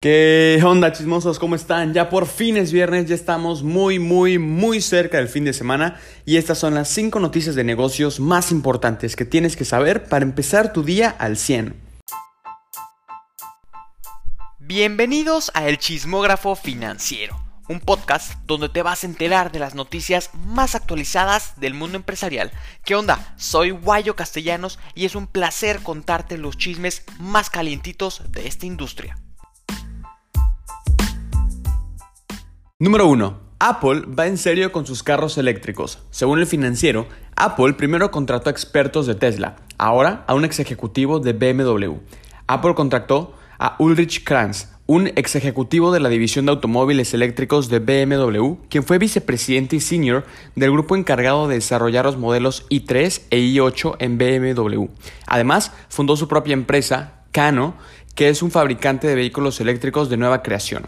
¿Qué onda chismosos? ¿Cómo están? Ya por fin es viernes, ya estamos muy, muy, muy cerca del fin de semana y estas son las 5 noticias de negocios más importantes que tienes que saber para empezar tu día al 100. Bienvenidos a El Chismógrafo Financiero, un podcast donde te vas a enterar de las noticias más actualizadas del mundo empresarial. ¿Qué onda? Soy Guayo Castellanos y es un placer contarte los chismes más calientitos de esta industria. Número 1. Apple va en serio con sus carros eléctricos. Según el financiero, Apple primero contrató a expertos de Tesla, ahora a un ex ejecutivo de BMW. Apple contrató a Ulrich Kranz, un ex ejecutivo de la división de automóviles eléctricos de BMW, quien fue vicepresidente y senior del grupo encargado de desarrollar los modelos i3 e i8 en BMW. Además, fundó su propia empresa, Cano, que es un fabricante de vehículos eléctricos de nueva creación.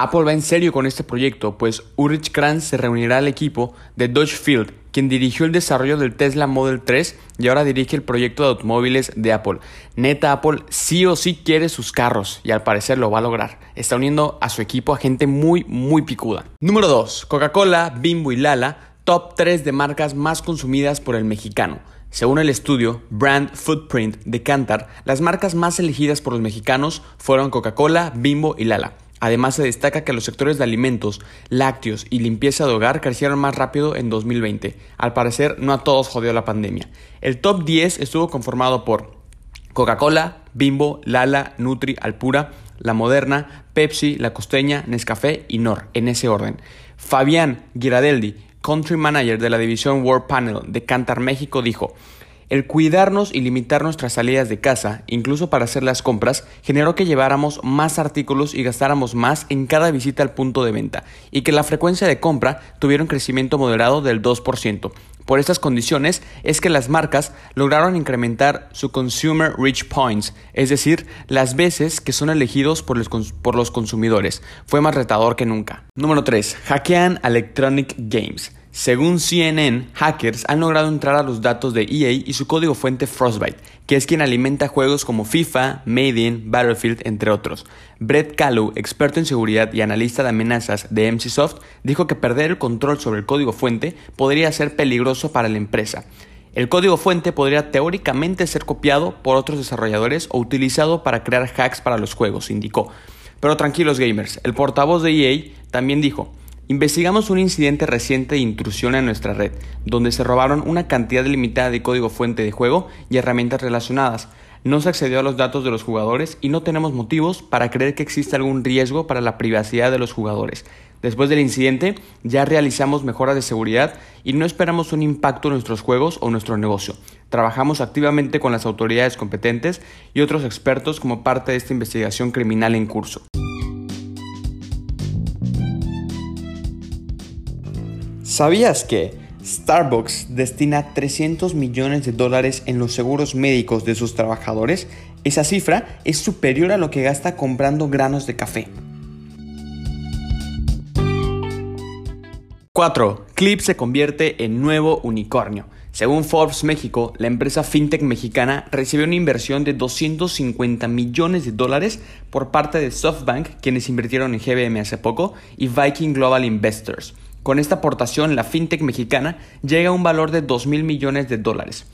Apple va en serio con este proyecto, pues Ulrich Kranz se reunirá al equipo de Dodge Field, quien dirigió el desarrollo del Tesla Model 3 y ahora dirige el proyecto de automóviles de Apple. Neta, Apple sí o sí quiere sus carros y al parecer lo va a lograr. Está uniendo a su equipo a gente muy, muy picuda. Número 2. Coca-Cola, Bimbo y Lala, top 3 de marcas más consumidas por el mexicano. Según el estudio Brand Footprint de Kantar, las marcas más elegidas por los mexicanos fueron Coca-Cola, Bimbo y Lala. Además, se destaca que los sectores de alimentos, lácteos y limpieza de hogar crecieron más rápido en 2020. Al parecer, no a todos jodió la pandemia. El top 10 estuvo conformado por Coca-Cola, Bimbo, Lala, Nutri, Alpura, La Moderna, Pepsi, La Costeña, Nescafé y Nor, en ese orden. Fabián Giradeldi, Country Manager de la división World Panel de Cantar México, dijo, el cuidarnos y limitar nuestras salidas de casa, incluso para hacer las compras, generó que lleváramos más artículos y gastáramos más en cada visita al punto de venta, y que la frecuencia de compra tuviera un crecimiento moderado del 2%. Por estas condiciones es que las marcas lograron incrementar su Consumer Reach Points, es decir, las veces que son elegidos por los, consumidores. Fue más retador que nunca. Número 3. Hackean Electronic Games. Según CNN, hackers han logrado entrar a los datos de EA y su código fuente Frostbite, que es quien alimenta juegos como FIFA, in Battlefield, entre otros. Brett Callow, experto en seguridad y analista de amenazas de MCSoft, dijo que perder el control sobre el código fuente podría ser peligroso para la empresa. El código fuente podría teóricamente ser copiado por otros desarrolladores o utilizado para crear hacks para los juegos, indicó. Pero tranquilos gamers, el portavoz de EA también dijo, Investigamos un incidente reciente de intrusión en nuestra red, donde se robaron una cantidad limitada de código fuente de juego y herramientas relacionadas. No se accedió a los datos de los jugadores y no tenemos motivos para creer que existe algún riesgo para la privacidad de los jugadores. Después del incidente, ya realizamos mejoras de seguridad y no esperamos un impacto en nuestros juegos o nuestro negocio. Trabajamos activamente con las autoridades competentes y otros expertos como parte de esta investigación criminal en curso. ¿Sabías que Starbucks destina 300 millones de dólares en los seguros médicos de sus trabajadores? Esa cifra es superior a lo que gasta comprando granos de café. 4. Clip se convierte en nuevo unicornio. Según Forbes México, la empresa fintech mexicana recibió una inversión de 250 millones de dólares por parte de SoftBank, quienes invirtieron en GBM hace poco, y Viking Global Investors. Con esta aportación, la fintech mexicana llega a un valor de 2 mil millones de dólares.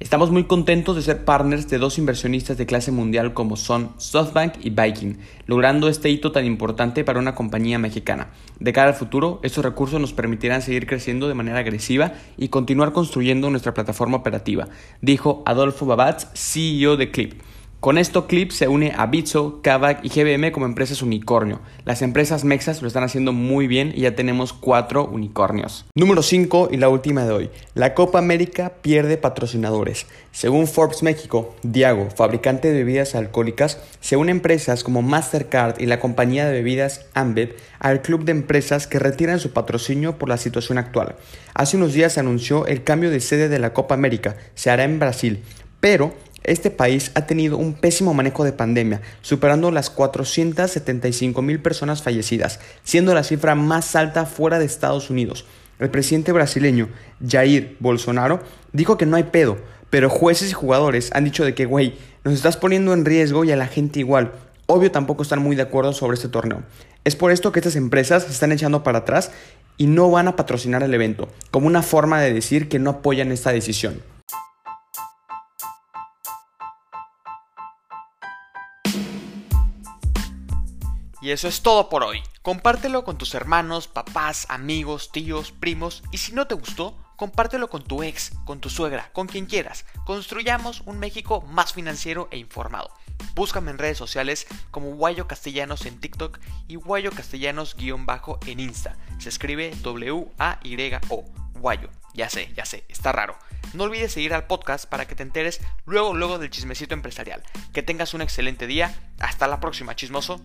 Estamos muy contentos de ser partners de dos inversionistas de clase mundial como son SoftBank y Viking, logrando este hito tan importante para una compañía mexicana. De cara al futuro, estos recursos nos permitirán seguir creciendo de manera agresiva y continuar construyendo nuestra plataforma operativa, dijo Adolfo Babatz, CEO de Clip. Con esto, Clip se une a Bitso, Kavak y GBM como empresas unicornio. Las empresas mexas lo están haciendo muy bien y ya tenemos cuatro unicornios. Número 5 y la última de hoy. La Copa América pierde patrocinadores. Según Forbes México, Diago, fabricante de bebidas alcohólicas, se une empresas como Mastercard y la compañía de bebidas Ambev al club de empresas que retiran su patrocinio por la situación actual. Hace unos días se anunció el cambio de sede de la Copa América. Se hará en Brasil. Pero este país ha tenido un pésimo manejo de pandemia, superando las 475 mil personas fallecidas, siendo la cifra más alta fuera de Estados Unidos. El presidente brasileño Jair Bolsonaro dijo que no hay pedo, pero jueces y jugadores han dicho de que, güey, nos estás poniendo en riesgo y a la gente igual. obvio tampoco están muy de acuerdo sobre este torneo. Es por esto que estas empresas se están echando para atrás y no van a patrocinar el evento, como una forma de decir que no apoyan esta decisión. Y eso es todo por hoy. Compártelo con tus hermanos, papás, amigos, tíos, primos y si no te gustó, compártelo con tu ex, con tu suegra, con quien quieras. Construyamos un México más financiero e informado. Búscame en redes sociales como Guayo Castellanos en TikTok y Guayo Castellanos-bajo en Insta. Se escribe W-A-Y-O. Guayo. Ya sé, ya sé, está raro. No olvides seguir al podcast para que te enteres luego, luego del chismecito empresarial. Que tengas un excelente día. Hasta la próxima, chismoso.